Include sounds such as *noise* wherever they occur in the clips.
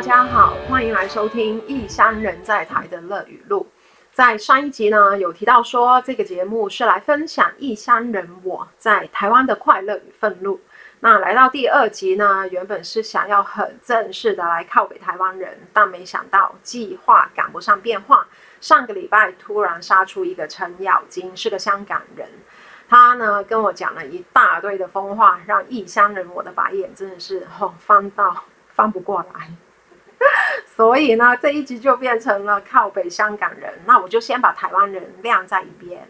大家好，欢迎来收听《异乡人在台的乐语录》。在上一集呢，有提到说这个节目是来分享异乡人我在台湾的快乐与愤怒。那来到第二集呢，原本是想要很正式的来靠北台湾人，但没想到计划赶不上变化。上个礼拜突然杀出一个程咬金，是个香港人。他呢跟我讲了一大堆的疯话，让异乡人我的白眼真的是吼翻到翻不过来。*laughs* 所以呢这一集就变成了靠北香港人，那我就先把台湾人晾在一边。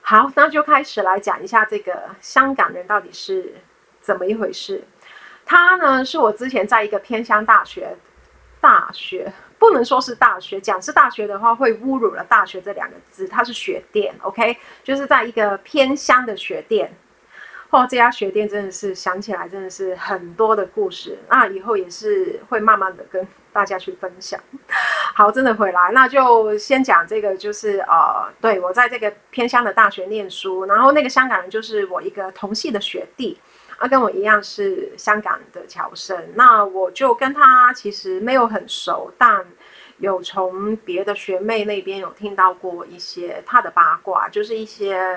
好，那就开始来讲一下这个香港人到底是怎么一回事。他呢是我之前在一个偏乡大学大学。不能说是大学，讲是大学的话会侮辱了大学这两个字。它是学店，OK，就是在一个偏乡的学店。哦，这家学店真的是想起来真的是很多的故事。那以后也是会慢慢的跟大家去分享。好，真的回来，那就先讲这个，就是呃，对我在这个偏乡的大学念书，然后那个香港人就是我一个同系的学弟。他跟我一样是香港的侨生，那我就跟他其实没有很熟，但有从别的学妹那边有听到过一些他的八卦，就是一些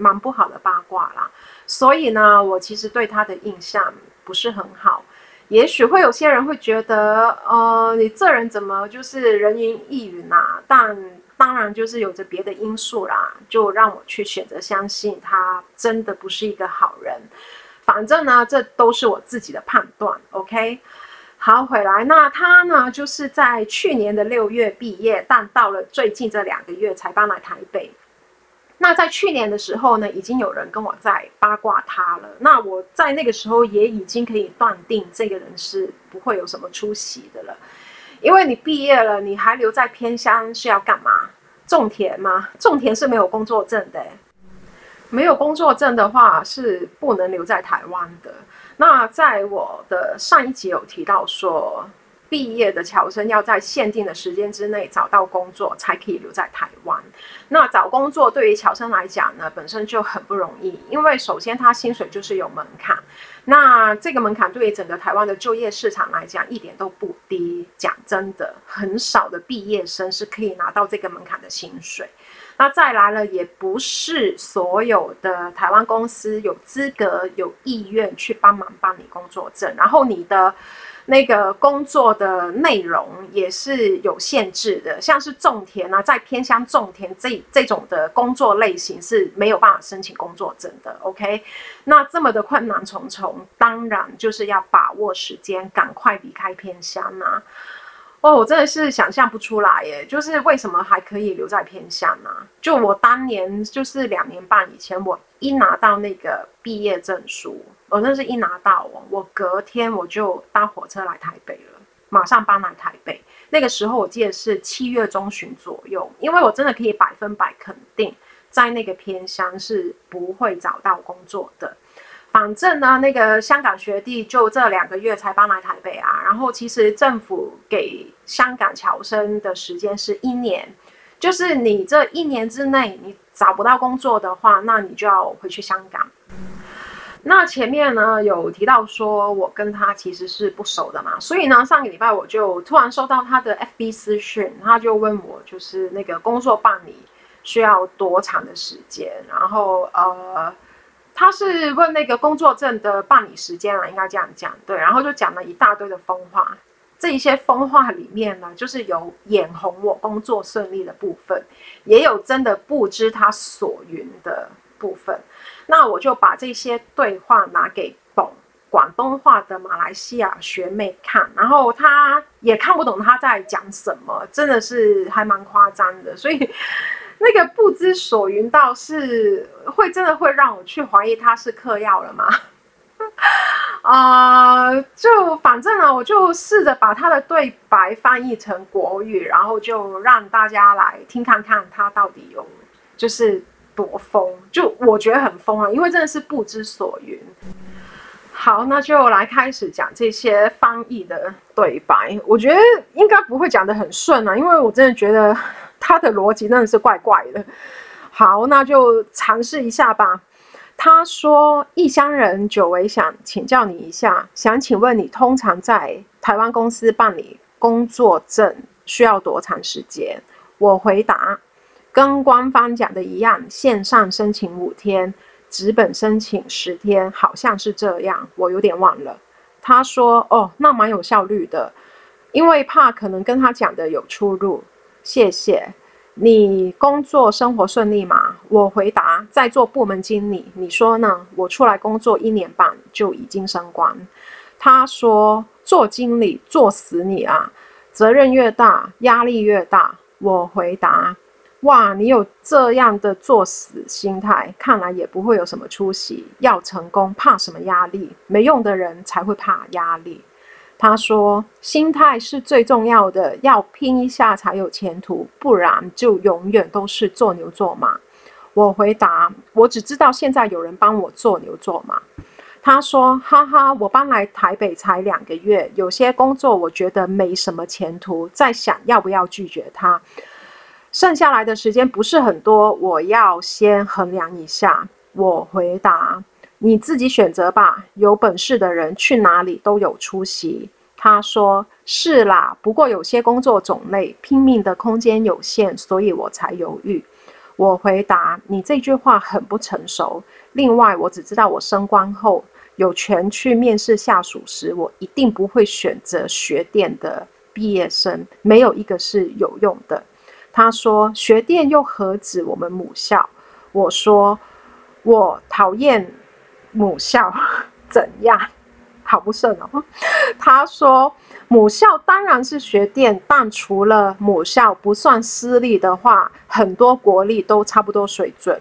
蛮不好的八卦啦。所以呢，我其实对他的印象不是很好。也许会有些人会觉得，呃，你这人怎么就是人云亦云啊？但当然就是有着别的因素啦，就让我去选择相信他真的不是一个好人。反正呢，这都是我自己的判断。OK，好，回来。那他呢，就是在去年的六月毕业，但到了最近这两个月才搬来台北。那在去年的时候呢，已经有人跟我在八卦他了。那我在那个时候也已经可以断定，这个人是不会有什么出息的了。因为你毕业了，你还留在偏乡是要干嘛？种田吗？种田是没有工作证的。没有工作证的话是不能留在台湾的。那在我的上一集有提到说，毕业的侨生要在限定的时间之内找到工作才可以留在台湾。那找工作对于侨生来讲呢，本身就很不容易，因为首先他薪水就是有门槛。那这个门槛对于整个台湾的就业市场来讲一点都不低。讲真的，很少的毕业生是可以拿到这个门槛的薪水。那再来了，也不是所有的台湾公司有资格、有意愿去帮忙办理工作证，然后你的那个工作的内容也是有限制的，像是种田啊，在偏乡种田这这种的工作类型是没有办法申请工作证的。OK，那这么的困难重重，当然就是要把握时间，赶快离开偏乡啊。哦，我真的是想象不出来耶！就是为什么还可以留在偏乡呢？就我当年就是两年半以前，我一拿到那个毕业证书，我那是一拿到，我隔天我就搭火车来台北了，马上搬来台北。那个时候我记得是七月中旬左右，因为我真的可以百分百肯定，在那个偏乡是不会找到工作的。反正呢，那个香港学弟就这两个月才搬来台北啊。然后其实政府给香港侨生的时间是一年，就是你这一年之内你找不到工作的话，那你就要回去香港。那前面呢有提到说我跟他其实是不熟的嘛，所以呢上个礼拜我就突然收到他的 FB 私讯，他就问我就是那个工作办理需要多长的时间，然后呃。他是问那个工作证的办理时间啊，应该这样讲对，然后就讲了一大堆的疯话。这一些疯话里面呢，就是有眼红我工作顺利的部分，也有真的不知他所云的部分。那我就把这些对话拿给懂广东话的马来西亚学妹看，然后她也看不懂她在讲什么，真的是还蛮夸张的，所以。那个不知所云，倒是会真的会让我去怀疑他是嗑药了吗？*laughs* 啊，就反正呢，我就试着把他的对白翻译成国语，然后就让大家来听看看他到底有就是多疯。就我觉得很疯啊，因为真的是不知所云。好，那就来开始讲这些翻译的对白。我觉得应该不会讲得很顺啊，因为我真的觉得。他的逻辑真的是怪怪的。好，那就尝试一下吧。他说：“异乡人久违，想请教你一下，想请问你通常在台湾公司办理工作证需要多长时间？我回答，跟官方讲的一样，线上申请五天，纸本申请十天，好像是这样，我有点忘了。他说：“哦，那蛮有效率的，因为怕可能跟他讲的有出入。”谢谢。你工作生活顺利吗？我回答，在做部门经理。你说呢？我出来工作一年半就已经升官。他说，做经理做死你啊！责任越大，压力越大。我回答，哇，你有这样的作死心态，看来也不会有什么出息。要成功，怕什么压力？没用的人才会怕压力。他说：“心态是最重要的，要拼一下才有前途，不然就永远都是做牛做马。”我回答：“我只知道现在有人帮我做牛做马。”他说：“哈哈，我搬来台北才两个月，有些工作我觉得没什么前途，在想要不要拒绝他。剩下来的时间不是很多，我要先衡量一下。”我回答。你自己选择吧，有本事的人去哪里都有出息。他说：“是啦，不过有些工作种类拼命的空间有限，所以我才犹豫。”我回答：“你这句话很不成熟。另外，我只知道我升官后有权去面试下属时，我一定不会选择学电的毕业生，没有一个是有用的。”他说：“学电又何止我们母校？”我说：“我讨厌。”母校怎样？好不顺哦。他说：“母校当然是学电，但除了母校不算私立的话，很多国立都差不多水准。”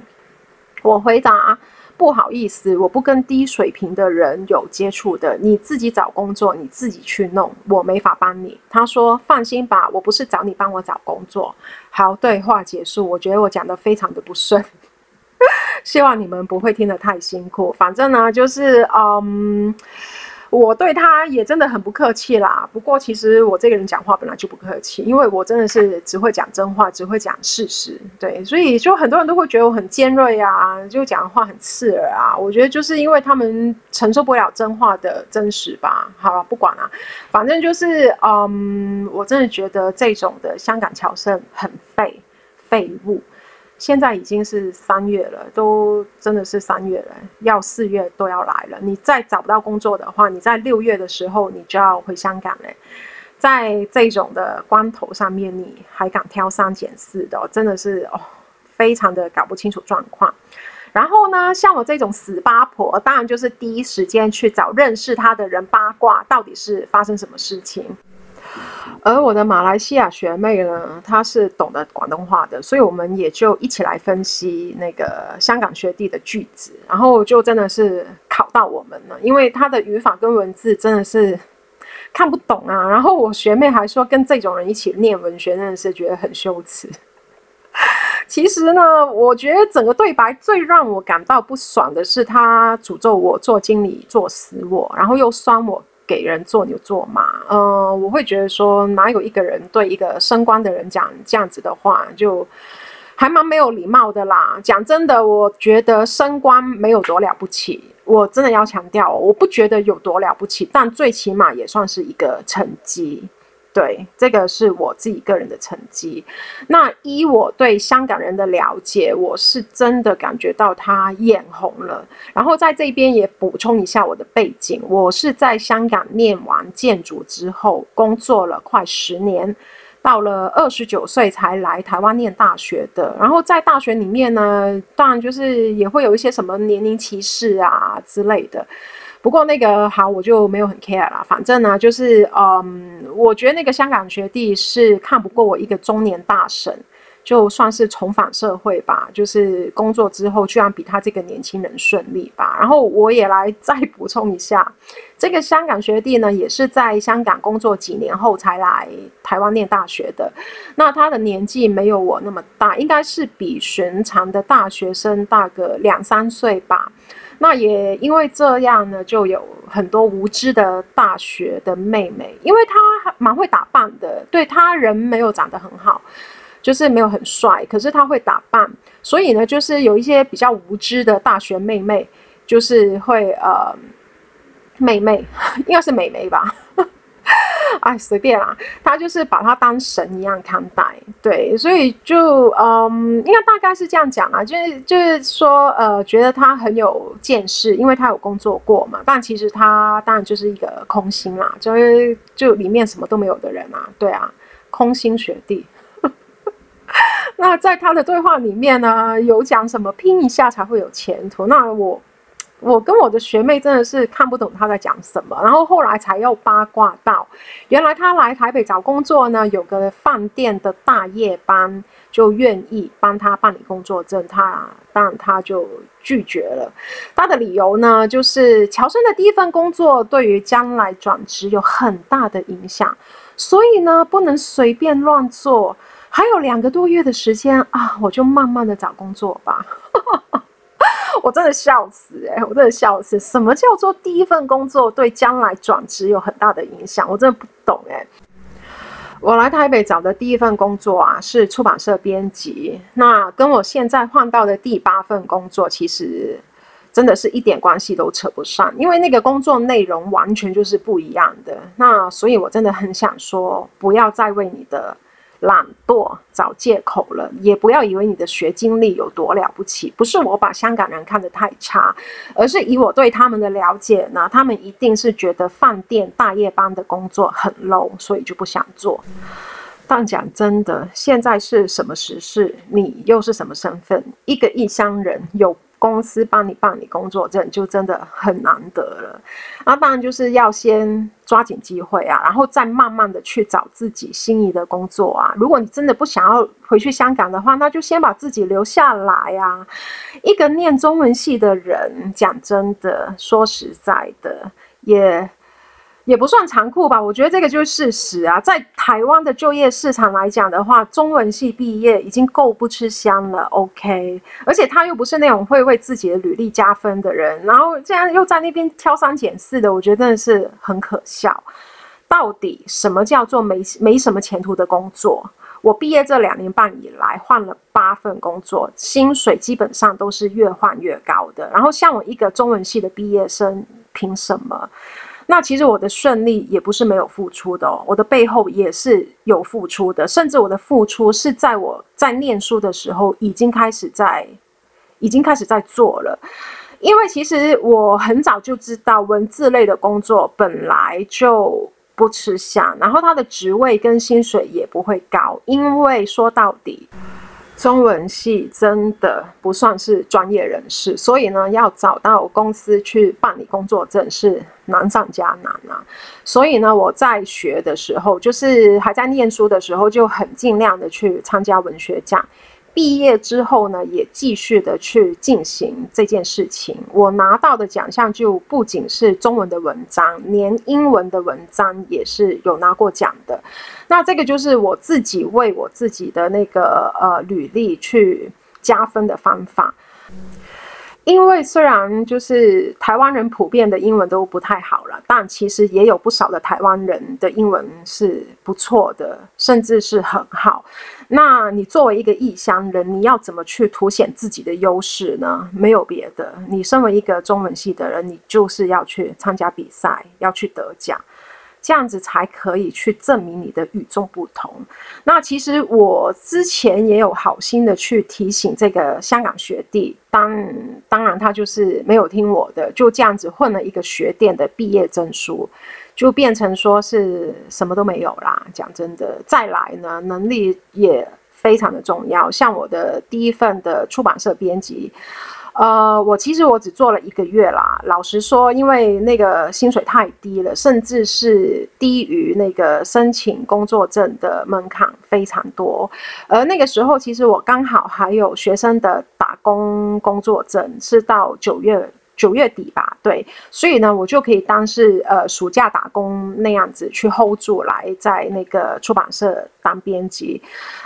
我回答：“不好意思，我不跟低水平的人有接触的。你自己找工作，你自己去弄，我没法帮你。”他说：“放心吧，我不是找你帮我找工作。”好，对话结束。我觉得我讲的非常的不顺。*laughs* 希望你们不会听得太辛苦。反正呢，就是嗯，我对他也真的很不客气啦。不过其实我这个人讲话本来就不客气，因为我真的是只会讲真话，只会讲事实。对，所以就很多人都会觉得我很尖锐啊，就讲的话很刺耳啊。我觉得就是因为他们承受不了真话的真实吧。好了，不管了，反正就是嗯，我真的觉得这种的香港侨生很废，废物。现在已经是三月了，都真的是三月了，要四月都要来了。你再找不到工作的话，你在六月的时候你就要回香港嘞。在这种的关头上面，你还敢挑三拣四的，真的是哦，非常的搞不清楚状况。然后呢，像我这种死八婆，当然就是第一时间去找认识他的人八卦，到底是发生什么事情。而我的马来西亚学妹呢，她是懂得广东话的，所以我们也就一起来分析那个香港学弟的句子，然后就真的是考到我们了，因为他的语法跟文字真的是看不懂啊。然后我学妹还说，跟这种人一起念文学，真的是觉得很羞耻。其实呢，我觉得整个对白最让我感到不爽的是，他诅咒我做经理做死我，然后又酸我。给人做牛做马，嗯，我会觉得说，哪有一个人对一个升官的人讲这样子的话，就还蛮没有礼貌的啦。讲真的，我觉得升官没有多了不起，我真的要强调，我不觉得有多了不起，但最起码也算是一个成绩。对，这个是我自己个人的成绩。那依我对香港人的了解，我是真的感觉到他眼红了。然后在这边也补充一下我的背景，我是在香港念完建筑之后，工作了快十年，到了二十九岁才来台湾念大学的。然后在大学里面呢，当然就是也会有一些什么年龄歧视啊之类的。不过那个好，我就没有很 care 啦。反正呢，就是嗯，我觉得那个香港学弟是看不过我一个中年大神，就算是重返社会吧。就是工作之后，居然比他这个年轻人顺利吧。然后我也来再补充一下，这个香港学弟呢，也是在香港工作几年后才来台湾念大学的。那他的年纪没有我那么大，应该是比寻常的大学生大个两三岁吧。那也因为这样呢，就有很多无知的大学的妹妹，因为她蛮会打扮的，对他人没有长得很好，就是没有很帅，可是她会打扮，所以呢，就是有一些比较无知的大学妹妹，就是会呃，妹妹 *laughs* 应该是妹妹吧。*laughs* 哎，随便啦，他就是把他当神一样看待，对，所以就嗯，应该大概是这样讲啊，就是就是说，呃，觉得他很有见识，因为他有工作过嘛，但其实他当然就是一个空心啦，就是就里面什么都没有的人啊，对啊，空心学弟。*laughs* 那在他的对话里面呢，有讲什么拼一下才会有前途？那我。我跟我的学妹真的是看不懂他在讲什么，然后后来才又八卦到，原来他来台北找工作呢，有个饭店的大夜班就愿意帮他办理工作证，他当然他就拒绝了。他的理由呢，就是乔生的第一份工作对于将来转职有很大的影响，所以呢不能随便乱做。还有两个多月的时间啊，我就慢慢的找工作吧。*laughs* 我真的笑死哎！我真的笑死。什么叫做第一份工作对将来转职有很大的影响？我真的不懂哎。我来台北找的第一份工作啊，是出版社编辑。那跟我现在换到的第八份工作，其实真的是一点关系都扯不上，因为那个工作内容完全就是不一样的。那所以，我真的很想说，不要再为你的。懒惰找借口了，也不要以为你的学经历有多了不起。不是我把香港人看得太差，而是以我对他们的了解呢，他们一定是觉得饭店大夜班的工作很 low，所以就不想做。但讲真的，现在是什么时事？你又是什么身份？一个异乡人有。公司帮你办理工作证就真的很难得了，那当然就是要先抓紧机会啊，然后再慢慢的去找自己心仪的工作啊。如果你真的不想要回去香港的话，那就先把自己留下来呀。一个念中文系的人，讲真的，说实在的，也。也不算残酷吧，我觉得这个就是事实啊。在台湾的就业市场来讲的话，中文系毕业已经够不吃香了。OK，而且他又不是那种会为自己的履历加分的人，然后竟然又在那边挑三拣四的，我觉得真的是很可笑。到底什么叫做没没什么前途的工作？我毕业这两年半以来换了八份工作，薪水基本上都是越换越高的。然后像我一个中文系的毕业生，凭什么？那其实我的顺利也不是没有付出的，我的背后也是有付出的，甚至我的付出是在我在念书的时候已经开始在，已经开始在做了。因为其实我很早就知道文字类的工作本来就不吃香，然后他的职位跟薪水也不会高，因为说到底。中文系真的不算是专业人士，所以呢，要找到公司去办理工作证是难上加难啊。所以呢，我在学的时候，就是还在念书的时候，就很尽量的去参加文学奖。毕业之后呢，也继续的去进行这件事情。我拿到的奖项就不仅是中文的文章，连英文的文章也是有拿过奖的。那这个就是我自己为我自己的那个呃履历去加分的方法。因为虽然就是台湾人普遍的英文都不太好了，但其实也有不少的台湾人的英文是不错的，甚至是很好。那你作为一个异乡人，你要怎么去凸显自己的优势呢？没有别的，你身为一个中文系的人，你就是要去参加比赛，要去得奖。这样子才可以去证明你的与众不同。那其实我之前也有好心的去提醒这个香港学弟，当当然他就是没有听我的，就这样子混了一个学店的毕业证书，就变成说是什么都没有啦。讲真的，再来呢，能力也非常的重要。像我的第一份的出版社编辑。呃，我其实我只做了一个月啦。老实说，因为那个薪水太低了，甚至是低于那个申请工作证的门槛非常多。而那个时候，其实我刚好还有学生的打工工作证，是到九月。九月底吧，对，所以呢，我就可以当是呃暑假打工那样子去 hold 住，来在那个出版社当编辑。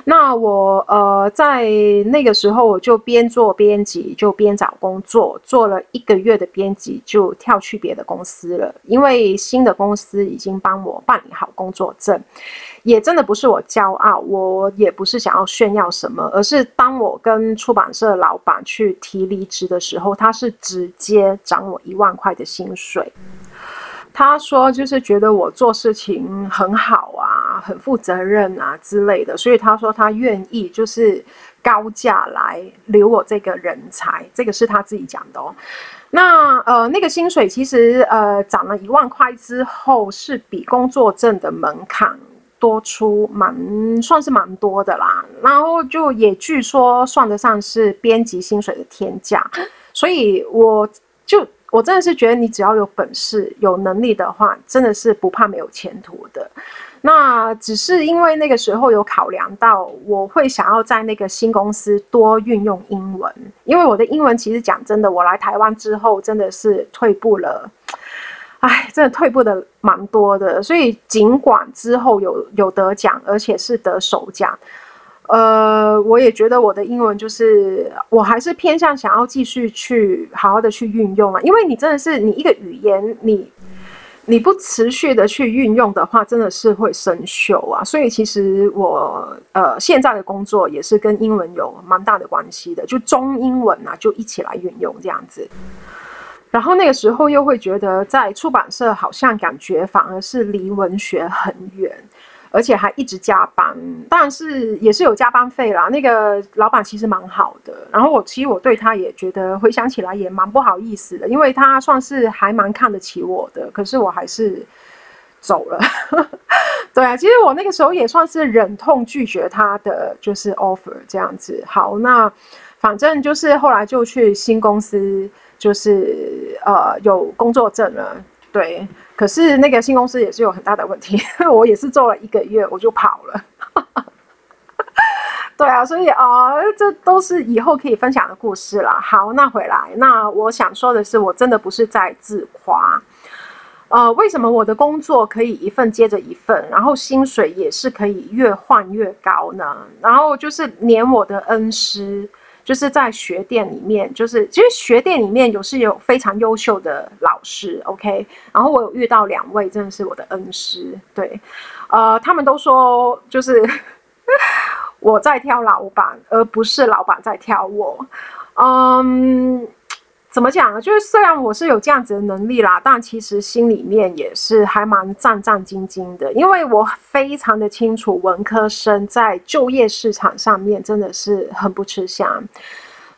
那我呃在那个时候，我就边做编辑就边找工作，做了一个月的编辑就跳去别的公司了，因为新的公司已经帮我办理好工作证。也真的不是我骄傲，我也不是想要炫耀什么，而是当我跟出版社老板去提离职的时候，他是直接涨我一万块的薪水。他说就是觉得我做事情很好啊，很负责任啊之类的，所以他说他愿意就是高价来留我这个人才，这个是他自己讲的哦。那呃，那个薪水其实呃涨了一万块之后，是比工作证的门槛多出蛮算是蛮多的啦。然后就也据说算得上是编辑薪水的天价，所以我就。我真的是觉得，你只要有本事、有能力的话，真的是不怕没有前途的。那只是因为那个时候有考量到，我会想要在那个新公司多运用英文，因为我的英文其实讲真的，我来台湾之后真的是退步了，哎，真的退步的蛮多的。所以尽管之后有有得奖，而且是得首奖。呃，我也觉得我的英文就是，我还是偏向想要继续去好好的去运用啊，因为你真的是你一个语言，你你不持续的去运用的话，真的是会生锈啊。所以其实我呃现在的工作也是跟英文有蛮大的关系的，就中英文啊就一起来运用这样子。然后那个时候又会觉得在出版社好像感觉反而是离文学很远。而且还一直加班，但是也是有加班费啦。那个老板其实蛮好的，然后我其实我对他也觉得回想起来也蛮不好意思的，因为他算是还蛮看得起我的，可是我还是走了。*laughs* 对啊，其实我那个时候也算是忍痛拒绝他的就是 offer 这样子。好，那反正就是后来就去新公司，就是呃有工作证了。对，可是那个新公司也是有很大的问题，*laughs* 我也是做了一个月我就跑了。*laughs* 对啊，所以啊，这都是以后可以分享的故事了。好，那回来，那我想说的是，我真的不是在自夸。呃，为什么我的工作可以一份接着一份，然后薪水也是可以越换越高呢？然后就是连我的恩师。就是在学店里面，就是其实学店里面有是有非常优秀的老师，OK。然后我有遇到两位，真的是我的恩师，对，呃，他们都说就是 *laughs* 我在挑老板，而不是老板在挑我，嗯。怎么讲呢？就是虽然我是有这样子的能力啦，但其实心里面也是还蛮战战兢兢的，因为我非常的清楚文科生在就业市场上面真的是很不吃香，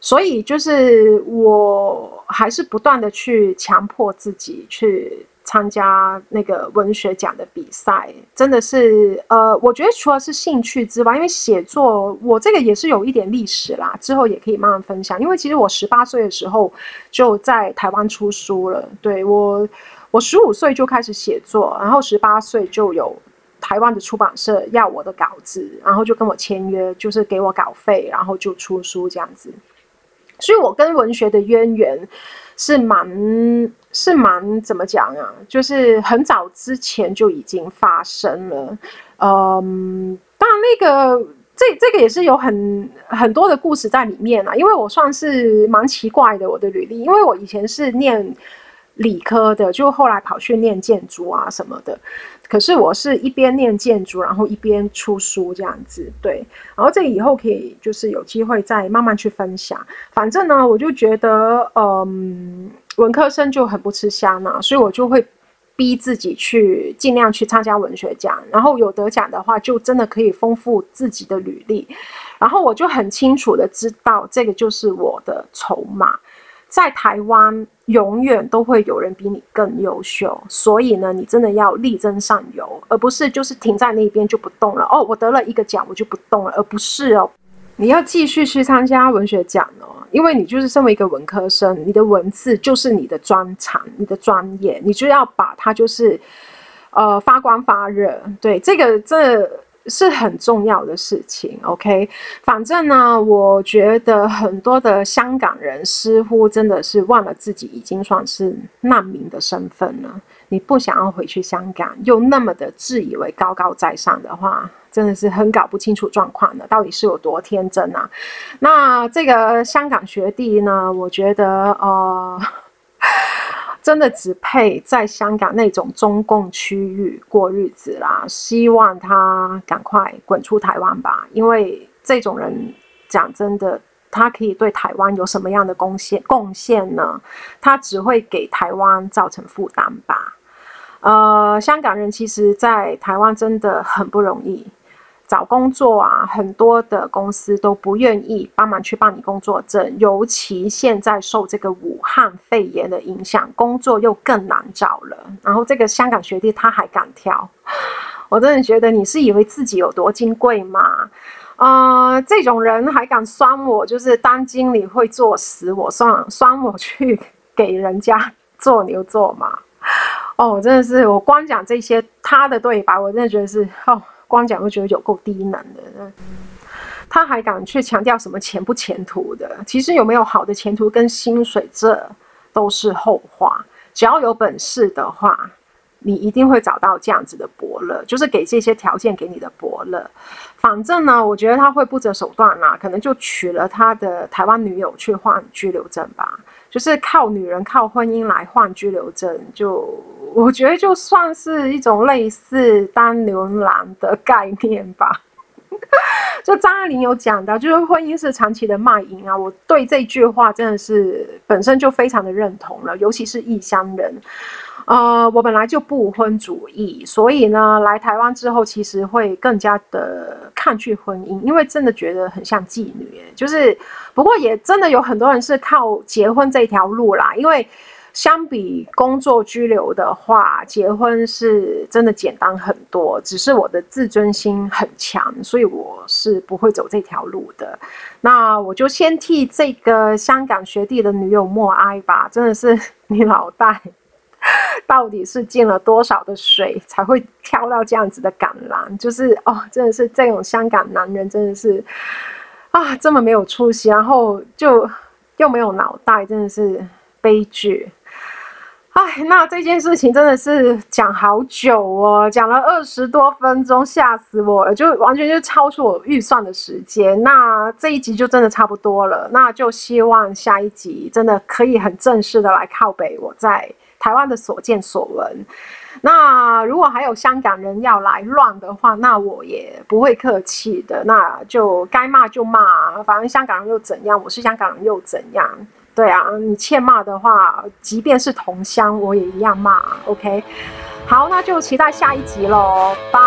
所以就是我还是不断的去强迫自己去。参加那个文学奖的比赛，真的是呃，我觉得除了是兴趣之外，因为写作我这个也是有一点历史啦，之后也可以慢慢分享。因为其实我十八岁的时候就在台湾出书了，对我，我十五岁就开始写作，然后十八岁就有台湾的出版社要我的稿子，然后就跟我签约，就是给我稿费，然后就出书这样子。所以我跟文学的渊源是蛮。是蛮怎么讲啊？就是很早之前就已经发生了，嗯，当然那个这这个也是有很很多的故事在里面啊。因为我算是蛮奇怪的，我的履历，因为我以前是念理科的，就后来跑去念建筑啊什么的。可是我是一边念建筑，然后一边出书这样子，对。然后这以后可以就是有机会再慢慢去分享。反正呢，我就觉得，嗯。文科生就很不吃香嘛，所以我就会逼自己去尽量去参加文学奖，然后有得奖的话，就真的可以丰富自己的履历。然后我就很清楚的知道，这个就是我的筹码。在台湾，永远都会有人比你更优秀，所以呢，你真的要力争上游，而不是就是停在那边就不动了。哦，我得了一个奖，我就不动了，而不是哦，你要继续去参加文学奖哦。因为你就是身为一个文科生，你的文字就是你的专长，你的专业，你就要把它就是，呃，发光发热。对，这个这是很重要的事情。OK，反正呢，我觉得很多的香港人似乎真的是忘了自己已经算是难民的身份了。你不想要回去香港，又那么的自以为高高在上的话。真的是很搞不清楚状况的，到底是有多天真啊？那这个香港学弟呢？我觉得呃，*laughs* 真的只配在香港那种中共区域过日子啦。希望他赶快滚出台湾吧，因为这种人讲真的，他可以对台湾有什么样的贡献？贡献呢？他只会给台湾造成负担吧。呃，香港人其实，在台湾真的很不容易找工作啊，很多的公司都不愿意帮忙去办你工作证，尤其现在受这个武汉肺炎的影响，工作又更难找了。然后这个香港学弟他还敢挑，*laughs* 我真的觉得你是以为自己有多金贵吗？呃，这种人还敢酸我，就是当经理会做死我，酸酸我去给人家做牛做马。哦，真的是，我光讲这些他的对白，我真的觉得是哦，光讲就觉得有够低能的。他还敢去强调什么前不前途的？其实有没有好的前途跟薪水，这都是后话。只要有本事的话，你一定会找到这样子的伯乐，就是给这些条件给你的伯乐。反正呢，我觉得他会不择手段啦，可能就娶了他的台湾女友去换居留证吧。就是靠女人靠婚姻来换居留证，就我觉得就算是一种类似当牛郎的概念吧。*laughs* 就张爱玲有讲到，就是婚姻是长期的卖淫啊。我对这句话真的是本身就非常的认同了，尤其是异乡人。呃，我本来就不婚主义，所以呢，来台湾之后，其实会更加的抗拒婚姻，因为真的觉得很像妓女。就是，不过也真的有很多人是靠结婚这条路啦。因为相比工作居留的话，结婚是真的简单很多。只是我的自尊心很强，所以我是不会走这条路的。那我就先替这个香港学弟的女友默哀吧。真的是你老大。*laughs* 到底是进了多少的水才会挑到这样子的橄榄？就是哦，真的是这种香港男人真的是啊，这么没有出息，然后就又没有脑袋，真的是悲剧。哎，那这件事情真的是讲好久哦，讲了二十多分钟，吓死我了，就完全就超出我预算的时间。那这一集就真的差不多了，那就希望下一集真的可以很正式的来靠北我在。台湾的所见所闻。那如果还有香港人要来乱的话那我也不会客气的那就该骂就骂反正香港人又怎样？我是香港人又怎样对啊你欠骂的话即便是同乡我也一样骂 ok 好那就期待下一集咯拜。